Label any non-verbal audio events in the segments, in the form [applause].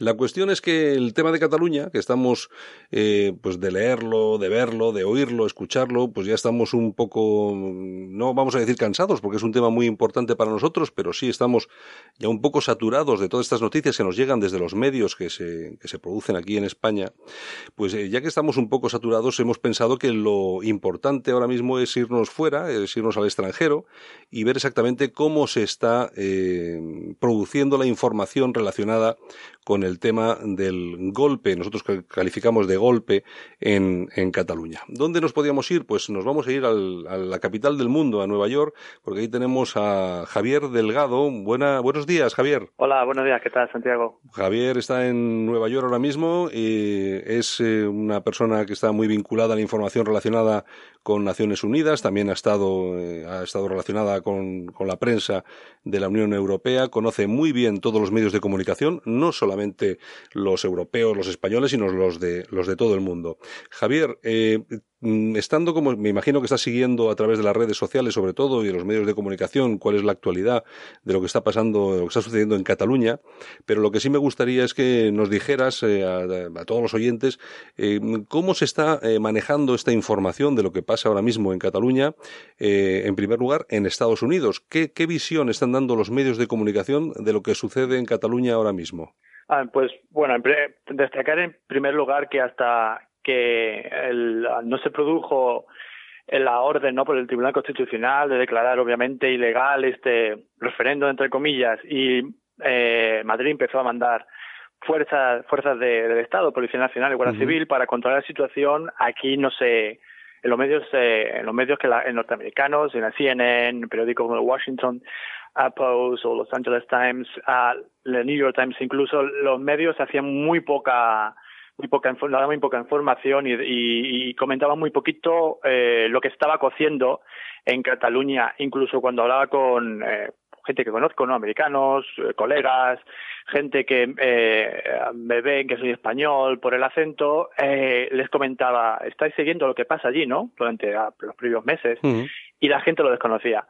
La cuestión es que el tema de Cataluña, que estamos eh, pues de leerlo, de verlo, de oírlo, escucharlo, pues ya estamos un poco, no vamos a decir cansados, porque es un tema muy importante para nosotros, pero sí estamos ya un poco saturados de todas estas noticias que nos llegan desde los medios que se, que se producen aquí en España. Pues eh, ya que estamos un poco saturados, hemos pensado que lo importante ahora mismo es irnos fuera, es irnos al extranjero y ver exactamente cómo se está eh, produciendo la información relacionada con el tema del golpe, nosotros calificamos de golpe en, en Cataluña. ¿Dónde nos podíamos ir? Pues nos vamos a ir al, a la capital del mundo, a Nueva York, porque ahí tenemos a Javier Delgado. Buena, buenos días, Javier. Hola, buenos días, ¿qué tal, Santiago? Javier está en Nueva York ahora mismo y es eh, una persona que está muy vinculada a la información relacionada con Naciones Unidas, también ha estado, eh, ha estado relacionada con, con la prensa de la Unión Europea, conoce muy bien todos los medios de comunicación, no solamente los europeos, los españoles, sino los de, los de todo el mundo. Javier, eh, mm, estando como me imagino que estás siguiendo a través de las redes sociales sobre todo y de los medios de comunicación cuál es la actualidad de lo que está pasando, de lo que está sucediendo en Cataluña, pero lo que sí me gustaría es que nos dijeras eh, a, todos los oyentes eh, cómo se está manejando esta información de lo que pasa ahora mismo en Cataluña, en primer lugar en Estados Unidos. ¿Qué, ¿Qué visión están dando los medios de comunicación de lo que sucede en Cataluña ahora mismo? Ah, pues bueno, destacar en primer lugar que hasta que el, no se produjo la orden no por el Tribunal Constitucional de declarar obviamente ilegal este referendo entre comillas y eh, Madrid empezó a mandar fuerzas fuerzas de, del Estado, Policía Nacional y Guardia Civil para controlar la situación. Aquí no se en los medios eh, en los medios que la, en norteamericanos, en la CNN, en periódicos como el Washington Post o Los Angeles Times, el New York Times, incluso los medios hacían muy poca muy poca muy poca información y, y, y comentaban muy poquito eh, lo que estaba cociendo en Cataluña, incluso cuando hablaba con eh, gente que conozco, ¿no? Americanos, eh, colegas, gente que eh, me ven que soy español por el acento, eh, les comentaba, estáis siguiendo lo que pasa allí, ¿no? Durante ah, los previos meses. Y la gente lo desconocía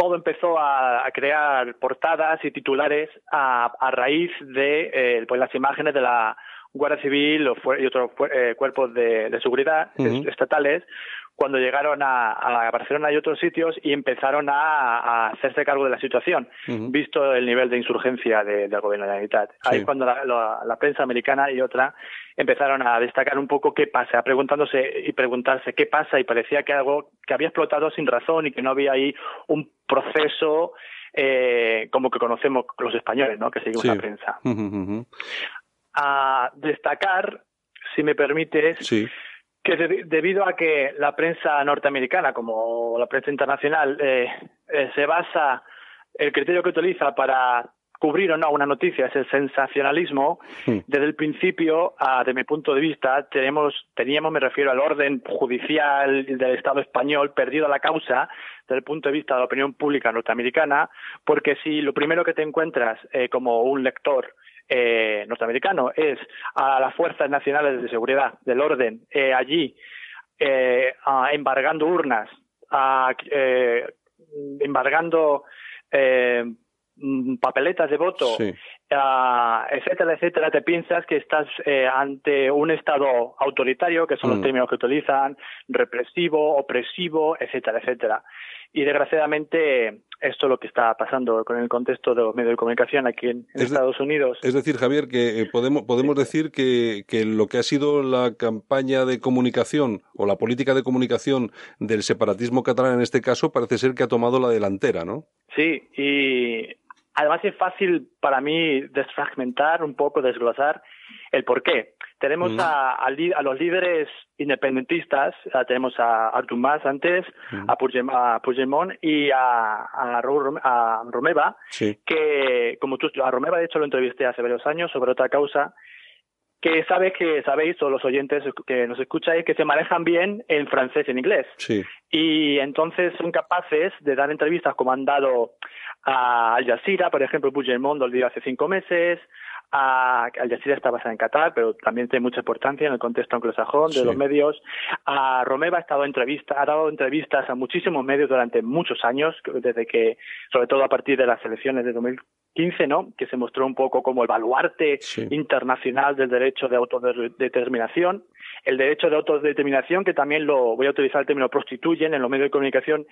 todo empezó a, crear portadas y titulares a, a raíz de eh, pues las imágenes de la Guardia Civil y otros eh, cuerpos de, seguridad estatales cuando llegaron a, Barcelona y otros sitios y empezaron a, hacerse cargo de la situación, visto el nivel de insurgencia del gobierno de la Unidad. Ahí cuando la, prensa americana y otra empezaron a destacar un poco qué pasa, preguntándose y preguntarse qué pasa y parecía que algo que había explotado sin razón y que no había ahí un proceso eh, como que conocemos los españoles, ¿no? Que seguimos la prensa. A destacar, si me permites, que debido a que la prensa norteamericana, como la prensa internacional, eh, eh, se basa, el criterio que utiliza para cubrir o no una noticia es el sensacionalismo, desde el principio, uh, de mi punto de vista, tenemos, teníamos, me refiero al orden judicial del Estado español, perdido la causa desde el punto de vista de la opinión pública norteamericana, porque si lo primero que te encuentras eh, como un lector eh, norteamericano es a las fuerzas nacionales de seguridad del orden eh, allí eh, embargando urnas, eh, embargando Mm, papeletas de voto, ah, etcétera, etcétera, te piensas que estás eh, ante un Estado autoritario, que son los mm. términos que utilizan, represivo, opresivo, etcétera, etcétera. Y desgraciadamente esto es lo que está pasando con el contexto de los medios de comunicación aquí en, Estados Unidos. Es decir, Javier, que eh, podemos, podemos decir que, que lo que ha sido la campaña de comunicación o la política de comunicación del separatismo catalán en este caso parece ser que ha tomado la delantera, ¿no? Sí, y Además es fácil para mí desfragmentar un poco, desglosar el por qué. Tenemos a, a, los líderes independentistas, tenemos a Artur Mas antes, a, Puigdemont, y a, a, Romeva, que como tú, a Romeva de hecho lo entrevisté hace varios años sobre otra causa, que sabes que sabéis, o los oyentes que nos escucháis, que se manejan bien en francés y en inglés. Y entonces son capaces de dar entrevistas como han dado a Al Jazeera, por ejemplo, Puigdemont lo dio hace cinco meses, A, Al Jazeera está basada en Qatar, pero también tiene mucha importancia en el contexto anglosajón de los medios. A Romeva ha estado entrevista, ha dado entrevistas a muchísimos medios durante muchos años, desde que, sobre todo a partir de las elecciones de 2015, ¿no? Que se mostró un poco como el baluarte internacional del derecho de autodeterminación. El derecho de autodeterminación, que también lo voy a utilizar el término prostituyen en los medios de comunicación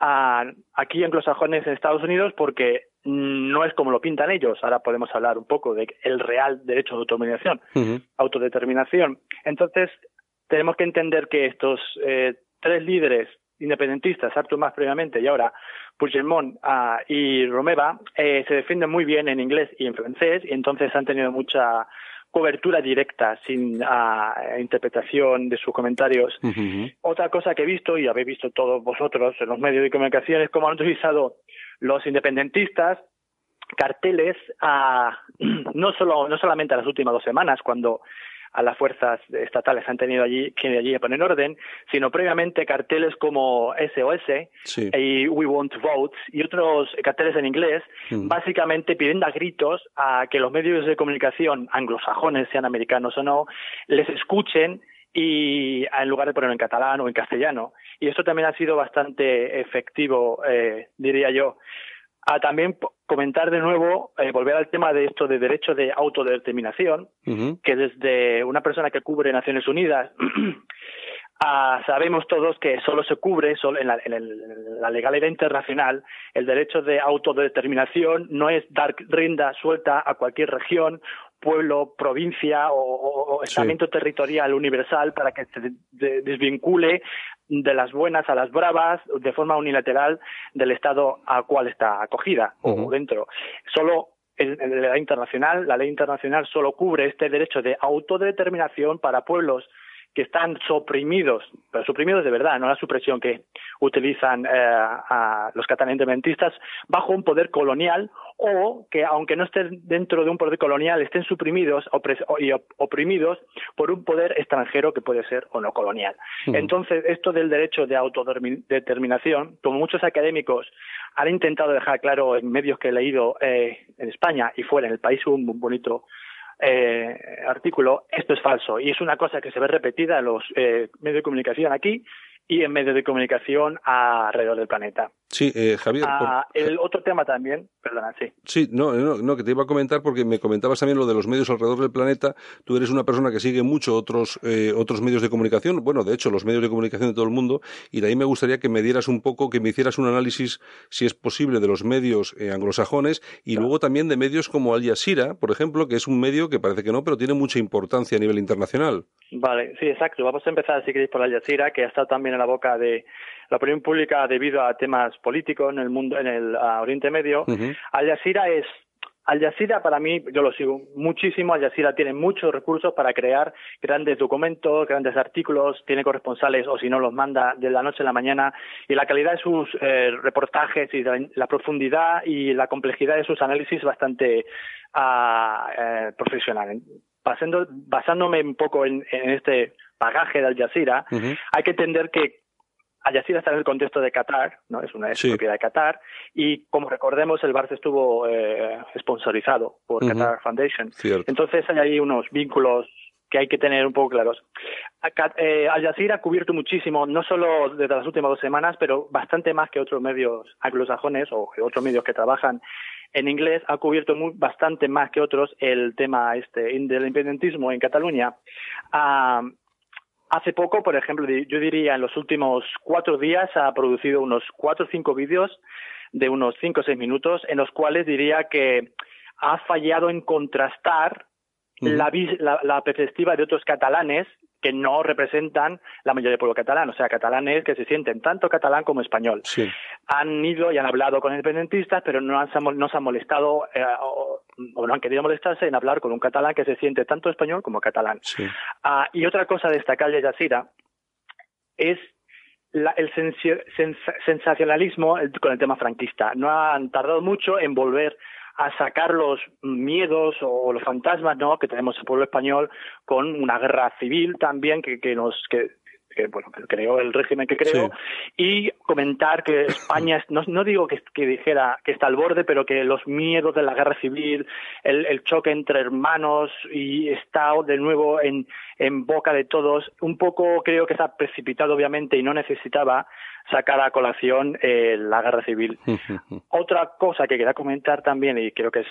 a, aquí anglosajones en Estados Unidos porque no es como lo pintan ellos. Ahora podemos hablar un poco de el real derecho de autodeterminación. autodeterminación. Entonces, tenemos que entender que estos eh, tres líderes independentistas, Artur más previamente y ahora Puigdemont uh, y Romeva, eh, se defienden muy bien en inglés y en francés y entonces han tenido mucha cobertura directa, sin uh, interpretación de sus comentarios. Otra cosa que he visto, y habéis visto todos vosotros en los medios de comunicación, es cómo han utilizado los independentistas carteles a, [clears throat] no solo no solamente a las últimas dos semanas cuando a las fuerzas estatales han tenido allí que allí poner orden, sino previamente carteles como SOS y We Want Votes y otros carteles en inglés, mm. básicamente pidiendo a gritos a que los medios de comunicación anglosajones, sean americanos o no, les escuchen y en lugar de ponerlo en catalán o en castellano. Y esto también ha sido bastante efectivo, eh, diría yo a también comentar de nuevo, eh, volver al tema de esto de derecho de autodeterminación, que desde una persona que cubre Naciones Unidas, [clears throat] sabemos todos que solo se cubre solo en, la, en, la, legalidad internacional el derecho de autodeterminación, no es dar rienda suelta a cualquier región, pueblo, provincia o, estamento territorial universal para que se desvincule de las buenas a las bravas de forma unilateral del Estado al cual está acogida o dentro. Solo en, la ley internacional, la ley internacional solo cubre este derecho de autodeterminación para pueblos que están suprimidos, pero suprimidos de verdad, no la supresión que utilizan eh, a los catalanes independentistas, bajo un poder colonial o que, aunque no estén dentro de un poder colonial, estén suprimidos y oprimidos por un poder extranjero que puede ser o no colonial. Entonces, esto del derecho de autodeterminación, como muchos académicos han intentado dejar claro en medios que he leído eh, en España y fuera en el país, un bonito eh, artículo, esto es falso y es una cosa que se ve repetida en los eh, medios de comunicación aquí y en medios de comunicación alrededor del planeta. Sí, eh, Javier. Ah, el otro tema también, perdona, sí. Sí, no, no, que te iba a comentar porque me comentabas también lo de los medios alrededor del planeta. Tú eres una persona que sigue mucho otros, eh, otros medios de comunicación, bueno, de hecho, los medios de comunicación de todo el mundo, y de ahí me gustaría que me dieras un poco, que me hicieras un análisis, si es posible, de los medios eh, anglosajones y luego también de medios como Al Jazeera, por ejemplo, que es un medio que parece que no, pero tiene mucha importancia a nivel internacional. Vale, sí, exacto. Vamos a empezar, si queréis, por Al Jazeera, que ha estado también en la boca de la opinión pública debido a temas políticos en el mundo, en el Oriente Medio. Al Jazeera es Al Jazeera para mí, yo lo sigo muchísimo, Al Jazeera tiene muchos recursos para crear grandes documentos, grandes artículos, tiene corresponsales o si no los manda de la noche a la mañana y la calidad de sus eh, reportajes y la, profundidad y la complejidad de sus análisis bastante ah, eh, profesional. basándome un poco en, este bagaje de Al Jazeera, hay que entender que al Jazeera está en el contexto de Qatar, ¿no? Es una propiedad de Qatar. Y como recordemos, el Barça estuvo eh, sponsorizado por Qatar Foundation. Entonces hay ahí unos vínculos que hay que tener un poco claros. Eh, Al Jazeera ha cubierto muchísimo, no solo desde las últimas dos semanas, pero bastante más que otros medios anglosajones o otros medios que trabajan en inglés, ha cubierto muy, bastante más que otros el tema este del independentismo en Cataluña. Ah, Hace poco, por ejemplo, yo diría en los últimos cuatro días ha producido unos cuatro o cinco vídeos de unos cinco o seis minutos en los cuales diría que ha fallado en contrastar la, la, perspectiva de otros catalanes que no representan la mayoría del pueblo catalán, o sea, catalanes que se sienten tanto catalán como español. Han ido y han hablado con independentistas, pero no, han, no se han molestado eh, o, no han querido molestarse en hablar con un catalán que se siente tanto español como catalán. Ah, y otra cosa destacable de Yasira es el sensacionalismo con el tema franquista. No han tardado mucho en volver a sacar los miedos o los fantasmas ¿no? que tenemos el pueblo español con una guerra civil también que, que nos que que bueno, que creó el régimen que creó, y comentar que España, no, no digo que, que, dijera que está al borde, pero que los miedos de la guerra civil, el, el choque entre hermanos y está de nuevo en, en boca de todos, un poco creo que está precipitado obviamente y no necesitaba sacar a colación eh, la guerra civil. [laughs] Otra cosa que quería comentar también, y creo que es,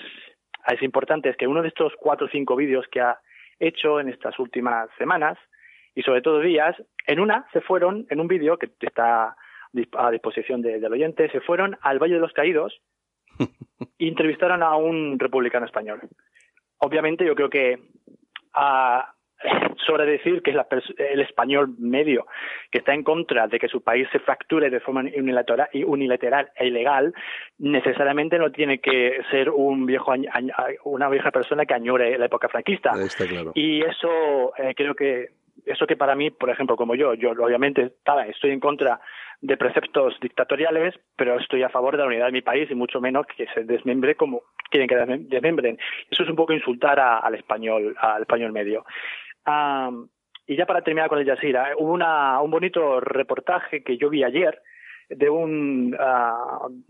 es importante, es que uno de estos cuatro o cinco vídeos que ha hecho en estas últimas semanas, y sobre todo días, en una se fueron, en un vídeo que está a disposición del oyente, se fueron al Valle de los Caídos [laughs] e entrevistaron a un republicano español. Obviamente yo creo que a, sobre decir que es el español medio que está en contra de que su país se fracture de forma unilateral, unilateral e ilegal, necesariamente no tiene que ser un viejo una vieja persona que añore la época franquista. Y eso eh, creo que eso que para mí, por ejemplo, como yo, yo obviamente estoy en contra de preceptos dictatoriales, pero estoy a favor de la unidad de mi país y mucho menos que se desmembre como quieren que desmembren. Eso es un poco insultar al español, al español medio y ya para terminar con el Jazeera, hubo una, un bonito reportaje que yo vi ayer de un, uh,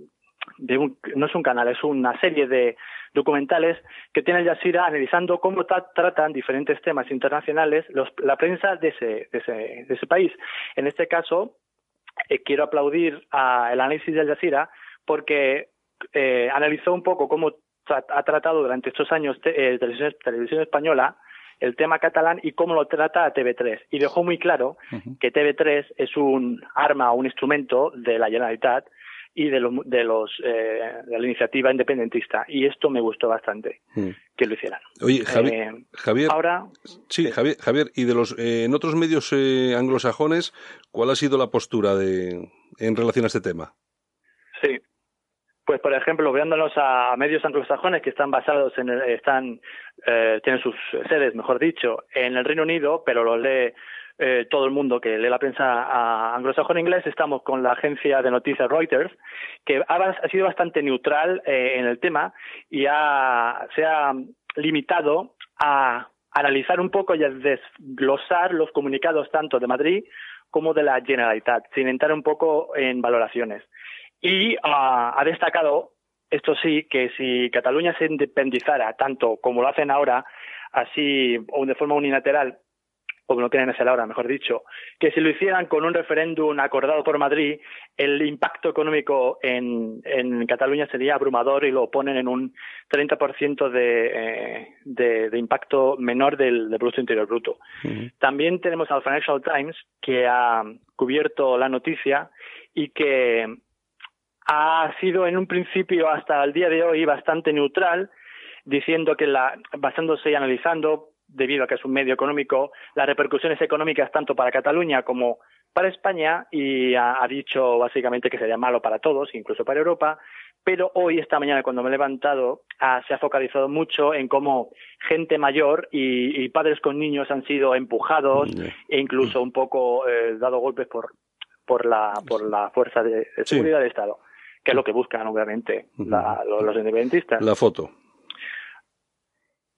de un, no es un canal, es una serie de documentales que tiene el Jazeera analizando cómo tratan diferentes temas internacionales los, la prensa de ese, de ese, de ese país. En este caso, eh, quiero aplaudir al análisis del Jazeera porque eh, analizó un poco cómo ha tratado durante estos años eh, televisión, televisión española el tema catalán y cómo lo trata TV3. Y dejó muy claro que TV3 es un arma o un instrumento de la Generalitat y de, los, de, los, eh, de la iniciativa independentista. Y esto me gustó bastante mm. que lo hicieran. Oye, eh, Javier, ahora, sí, Javier, Javier, y de los eh, en otros medios anglosajones, ¿cuál ha sido la postura de en relación a este tema? Sí, pues, por ejemplo, viéndonos a medios anglosajones que están basados en, están, eh, tienen sus sedes, mejor dicho, en el Reino Unido, pero lo lee eh, todo el mundo que lee la prensa anglosajona inglés, estamos con la agencia de noticias Reuters, que ha, sido bastante neutral eh, en el tema y ha, se ha limitado a analizar un poco y a desglosar los comunicados tanto de Madrid como de la Generalitat, sin entrar un poco en valoraciones. Y ha destacado, esto sí, que si Cataluña se independizara tanto como lo hacen ahora, así o de forma unilateral, como lo quieren hacer ahora, mejor dicho, que si lo hicieran con un referéndum acordado por Madrid, el impacto económico en, en Cataluña sería abrumador y lo ponen en un 30% de, eh, de, de, impacto menor del, del Producto Interior Bruto. También tenemos al Financial Times, que ha cubierto la noticia y que ha sido en un principio hasta el día de hoy bastante neutral, diciendo que la, basándose y analizando, debido a que es un medio económico, las repercusiones económicas tanto para Cataluña como para España y ha, dicho básicamente que sería malo para todos, incluso para Europa, pero hoy, esta mañana, cuando me he levantado, se ha focalizado mucho en cómo gente mayor y, padres con niños han sido empujados e incluso un poco eh, dado golpes por, por, la, por la fuerza de, seguridad del Estado que es lo que buscan, obviamente, los, independentistas. La foto.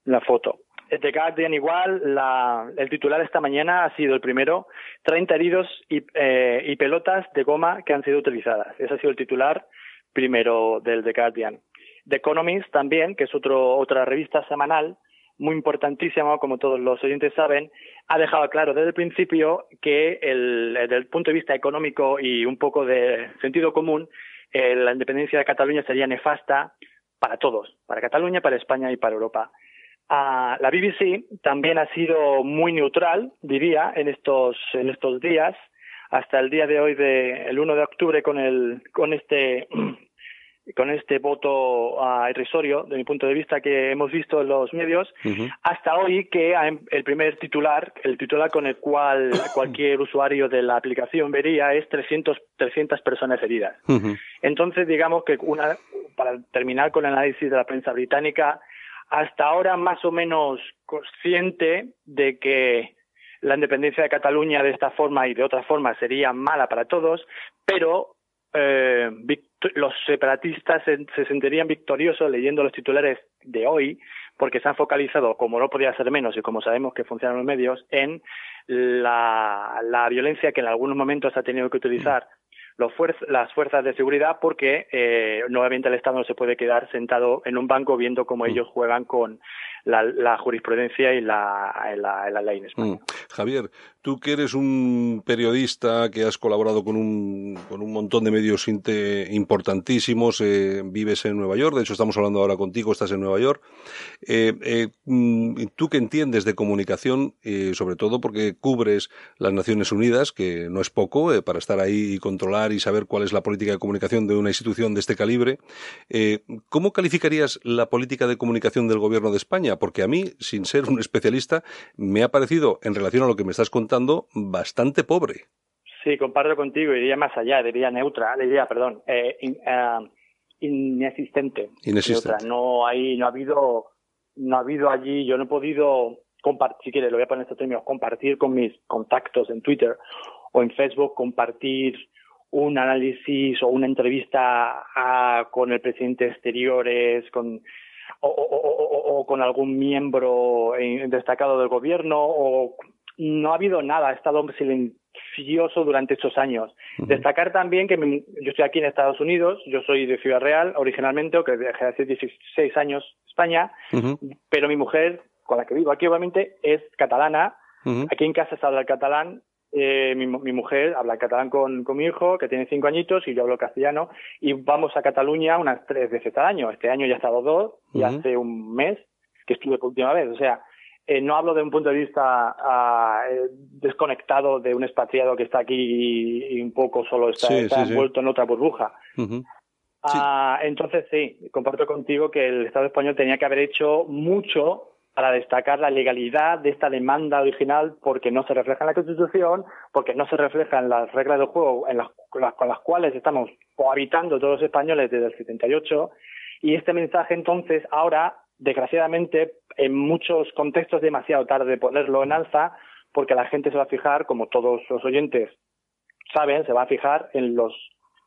La foto. The Guardian igual, la, el titular esta mañana ha sido el primero, 30 heridos y, eh, y pelotas de goma que han sido utilizadas. Ese ha sido el titular primero del The Guardian. The Economist también, que es otro, otra revista semanal, muy importantísima, como todos los oyentes saben, ha dejado claro desde el principio que el, desde el punto de vista económico y un poco de sentido común, eh, la independencia de Cataluña sería nefasta para todos, para Cataluña, para España y para Europa. Ah, la BBC también ha sido muy neutral, diría, en estos, en estos días, hasta el día de hoy, de, el 1 de octubre, con, el, con este [clears throat] con este voto uh, irrisorio, de mi punto de vista, que hemos visto en los medios, hasta hoy que el primer titular, el titular con el cual [coughs] cualquier usuario de la aplicación vería es 300, 300 personas heridas. Entonces, digamos que una, para terminar con el análisis de la prensa británica, hasta ahora más o menos consciente de que la independencia de Cataluña de esta forma y de otra forma sería mala para todos, pero eh, los separatistas se, sentirían victoriosos leyendo los titulares de hoy porque se han focalizado, como no podía ser menos y como sabemos que funcionan los medios, en la, la violencia que en algunos momentos ha tenido que utilizar los las fuerzas de seguridad porque eh, nuevamente el Estado no se puede quedar sentado en un banco viendo cómo mm. ellos juegan con la, jurisprudencia y la, ley en España. Mm. Javier, tú que eres un periodista que has colaborado con un, con un montón de medios importantísimos, eh, vives en Nueva York, de hecho estamos hablando ahora contigo, estás en Nueva York. Eh, eh, mm, tú que entiendes de comunicación, sobre todo porque cubres las Naciones Unidas, que no es poco para estar ahí y controlar y saber cuál es la política de comunicación de una institución de este calibre, ¿cómo calificarías la política de comunicación del Gobierno de España? Porque a mí, sin ser un especialista, me ha parecido, en relación a lo que me estás contando, bastante pobre. Sí, comparto contigo, diría más allá, diría neutra, diría, perdón, eh, eh, inexistente. Inexistente. No hay, no ha habido, no ha habido allí, yo no he podido compartir, si quieres, lo voy a poner en estos términos, compartir con mis contactos en Twitter o en Facebook, compartir un análisis o una entrevista con el presidente de Exteriores, con o, con algún miembro destacado del gobierno o no ha habido nada, ha estado silencioso durante estos años. Destacar también que yo estoy aquí en Estados Unidos, yo soy de Ciudad Real originalmente, o que dejé hace 16 años España, pero mi mujer, con la que vivo aquí obviamente, es catalana. Aquí en casa se habla el catalán eh, mi, mi, mujer habla catalán con, con, mi hijo, que tiene cinco añitos, y yo hablo castellano, y vamos a Cataluña unas tres veces al año. Este año ya he estado dos, y hace un mes que estuve por última vez. O sea, eh, no hablo de un punto de vista ah, eh, desconectado de un expatriado que está aquí y, un poco solo está, envuelto en otra burbuja. Ah, entonces, sí, comparto contigo que el Estado español tenía que haber hecho mucho para destacar la legalidad de esta demanda original porque no se refleja en la Constitución, porque no se refleja en las reglas del juego en las, con, las, cuales estamos cohabitando todos los españoles desde el 78 y este mensaje entonces ahora, desgraciadamente, en muchos contextos demasiado tarde ponerlo en alza porque la gente se va a fijar, como todos los oyentes saben, se va a fijar en los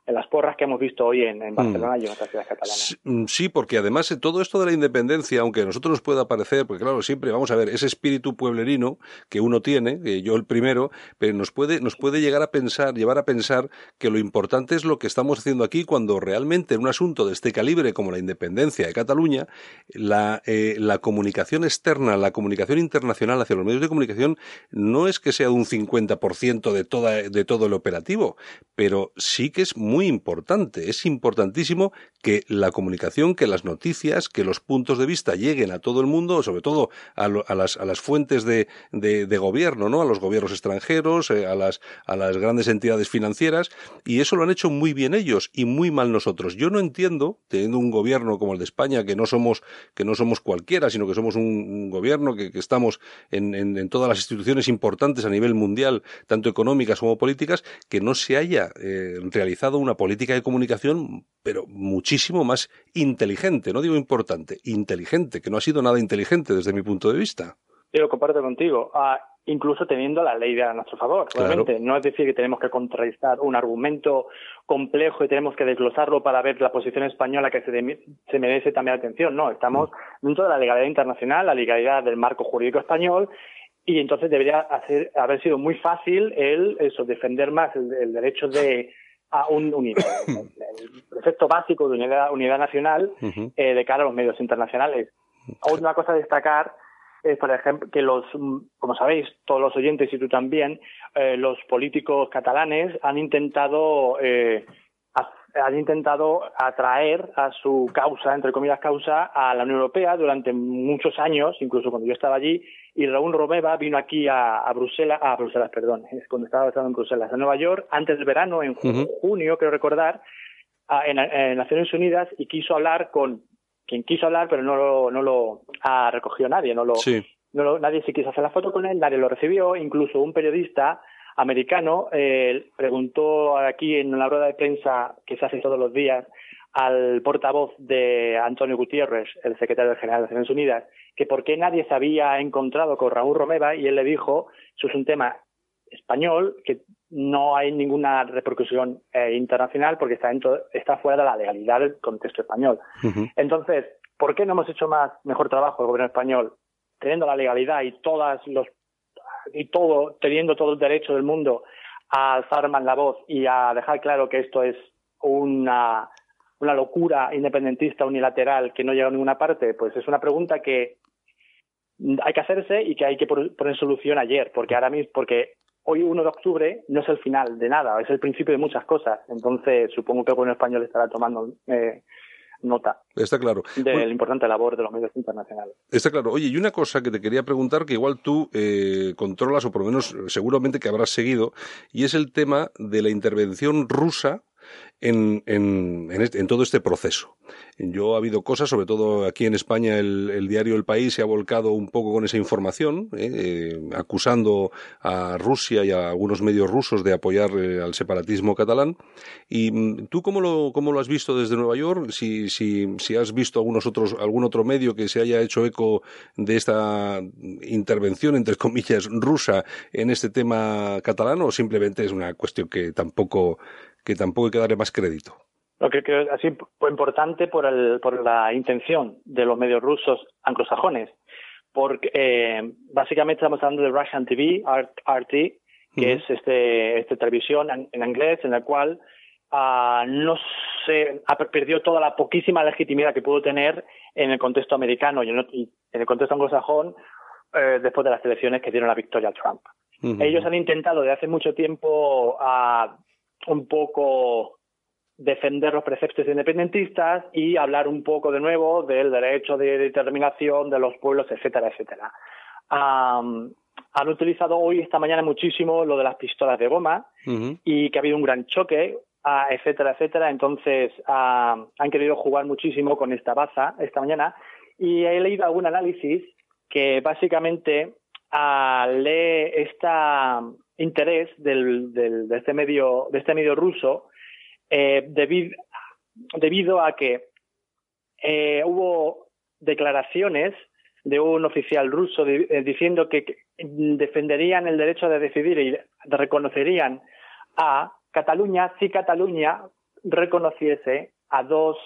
en las porras que hemos visto hoy en, Barcelona y en otras ciudades catalanas. Mm, sí, porque además todo esto de la independencia, aunque a nosotros nos pueda parecer, porque claro, siempre vamos a ver ese espíritu pueblerino que uno tiene, que yo el primero, pero nos puede, nos puede llegar a pensar, llevar a pensar que lo importante es lo que estamos haciendo aquí cuando realmente en un asunto de este calibre como la independencia de Cataluña, la, eh, la comunicación externa, la comunicación internacional hacia los medios de comunicación no es que sea de un 50% de, toda, de todo el operativo, pero sí que es muy muy importante. Es importantísimo que la comunicación, que las noticias, que los puntos de vista lleguen a todo el mundo, sobre todo a, las, a las, fuentes de, gobierno, ¿no? A los gobiernos extranjeros, eh, a, las, a las grandes entidades financieras, y eso lo han hecho muy bien ellos y muy mal nosotros. Yo no entiendo, teniendo un gobierno como el de España, que no somos, que no somos cualquiera, sino que somos un, gobierno que, estamos en, todas las instituciones importantes a nivel mundial, tanto económicas como políticas, que no se haya eh, realizado una política de comunicación, pero muchísimo más inteligente, no digo importante, inteligente, que no ha sido nada inteligente desde mi punto de vista. Yo lo comparto contigo. Ah, incluso teniendo la ley a nuestro favor. Realmente, no es decir que tenemos que contrarrestar un argumento complejo y tenemos que desglosarlo para ver la posición española que se, se merece también atención. No, estamos mm. dentro de la legalidad internacional, la legalidad del marco jurídico español y entonces debería hacer, haber sido muy fácil el eso defender más el derecho de a un unidad, [laughs] el precepto básico de unidad, unidad nacional eh, de cara a los medios internacionales. Una cosa a destacar es, por ejemplo, que los, como sabéis, todos los oyentes y tú también, eh, los políticos catalanes han intentado eh, han intentado atraer a su causa, entre comillas causa, a la Unión Europea durante muchos años, incluso cuando yo estaba allí, y Raúl Romeva vino aquí a, Bruselas, a Bruselas, perdón, es cuando estaba en Bruselas, a Nueva York, antes del verano, en junio, quiero recordar, en, Naciones Unidas, y quiso hablar con quien quiso hablar, pero no lo, no lo ha recogido nadie, no lo, no nadie se quiso hacer la foto con él, nadie lo recibió, incluso un periodista americano eh, preguntó aquí en una rueda de prensa que se hace todos los días al portavoz de Antonio Gutiérrez, el secretario general de Naciones Unidas, que por qué nadie se había encontrado con Raúl Romeva y él le dijo, eso es un tema español que no hay ninguna repercusión eh, internacional porque está, dentro, está fuera de la legalidad del contexto español. Entonces, ¿por qué no hemos hecho más mejor trabajo el gobierno español teniendo la legalidad y todas los y todo teniendo todo el derecho del mundo a alzar más la voz y a dejar claro que esto es una una locura independentista unilateral que no llega a ninguna parte? Pues es una pregunta que hay que hacerse y que hay que poner solución ayer, porque ahora mismo, porque hoy 1 de octubre no es el final de nada, es el principio de muchas cosas. Entonces, supongo que el gobierno español estará tomando eh, nota. Está claro. De la importante labor de los medios internacionales. Está claro. Oye, y una cosa que te quería preguntar, que igual tú eh, controlas, o por lo menos seguramente que habrás seguido, y es el tema de la intervención rusa en, en, en, todo este proceso. Yo ha habido cosas, sobre todo aquí en España, el, diario El País se ha volcado un poco con esa información, ¿eh? Eh, acusando a Rusia y a algunos medios rusos de apoyar eh, al separatismo catalán. ¿Y mm, tú cómo lo, cómo lo has visto desde Nueva York? Si, si, si has visto algunos otros, algún otro medio que se haya hecho eco de esta intervención, entre comillas, rusa en este tema catalán, o simplemente es una cuestión que tampoco que tampoco hay que darle más crédito. Lo que creo así importante por, el, por la intención de los medios rusos anglosajones, porque eh, básicamente estamos hablando de Russian TV, RT, que es este, este televisión en, inglés en la cual uh, no se ha perdido toda la poquísima legitimidad que pudo tener en el contexto americano y en, el contexto anglosajón eh, después de las elecciones que dieron la victoria a Trump. Ellos han intentado desde hace mucho tiempo uh, un poco defender los preceptos independentistas y hablar un poco de nuevo del derecho de determinación de los pueblos, etcétera, etcétera. han utilizado hoy, esta mañana, muchísimo lo de las pistolas de goma y que ha habido un gran choque, uh, etcétera, etcétera. Entonces, han querido jugar muchísimo con esta baza esta mañana y he leído algún análisis que básicamente lee esta interés del, del, de este medio de este medio ruso eh, debido, a que eh, hubo declaraciones de un oficial ruso eh, diciendo que, defenderían el derecho de decidir y reconocerían a Cataluña si Cataluña reconociese a dos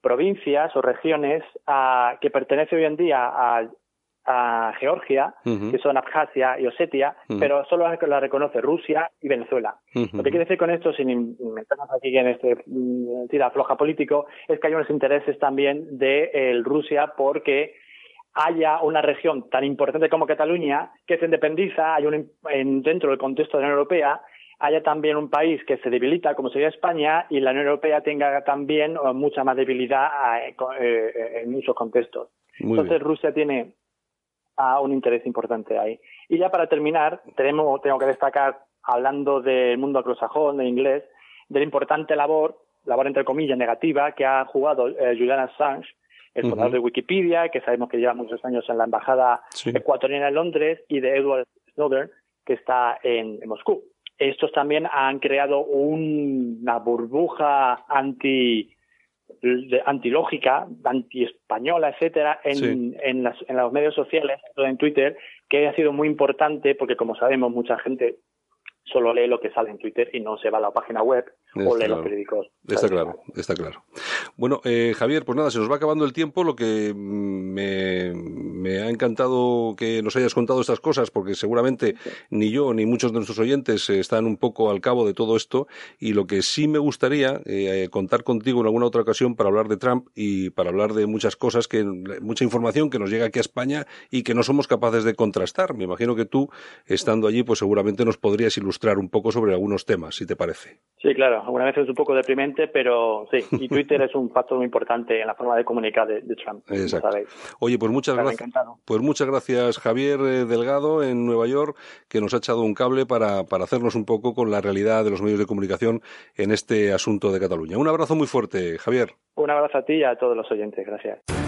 provincias o regiones a, que pertenece hoy en día a a Georgia, que son Abjasia y Osetia, pero solo la reconoce Rusia y Venezuela. Lo que quiere decir con esto, sin meternos aquí en este mm, tira floja político, es que hay unos intereses también de Rusia porque haya una región tan importante como Cataluña que se independiza, hay un, en, dentro del contexto de la Unión Europea, haya también un país que se debilita, como sería España, y la Unión Europea tenga también eh, mucha más debilidad eh, eh, en muchos contextos. Entonces Rusia tiene a un interés importante ahí. Y ya para terminar, tenemos, tengo que destacar, hablando del mundo anglosajón, de inglés, de la importante labor, labor entre comillas negativa, que ha jugado eh, Julian Assange, el fundador de Wikipedia, que sabemos que lleva muchos años en la embajada ecuatoriana en Londres, y de Edward Snowden, que está en, Moscú. Estos también han creado una burbuja anti antilógica, antiespañola, etcétera, en, en, las, en los medios sociales, en Twitter, que ha sido muy importante porque, como sabemos, mucha gente solo lee lo que sale en Twitter y no se va a la página web o lee los periódicos. Está claro, está claro. Bueno, eh, Javier, pues nada, se nos va acabando el tiempo. Lo que me, me, ha encantado que nos hayas contado estas cosas, porque seguramente ni yo ni muchos de nuestros oyentes están un poco al cabo de todo esto. Y lo que sí me gustaría eh, contar contigo en alguna otra ocasión para hablar de Trump y para hablar de muchas cosas, que mucha información que nos llega aquí a España y que no somos capaces de contrastar. Me imagino que tú, estando allí, pues seguramente nos podrías ilustrar un poco sobre algunos temas, si te parece. Sí, claro alguna vez es un poco deprimente, pero sí, y [laughs] Twitter es un factor muy importante en la forma de comunicar de, Trump. Exacto. Oye, pues muchas gracias. Pues muchas gracias Javier eh, Delgado en Nueva York, que nos ha echado un cable para, para hacernos un poco con la realidad de los medios de comunicación en este asunto de Cataluña. Un abrazo muy fuerte, Javier. Un abrazo a ti y a todos los oyentes. Gracias.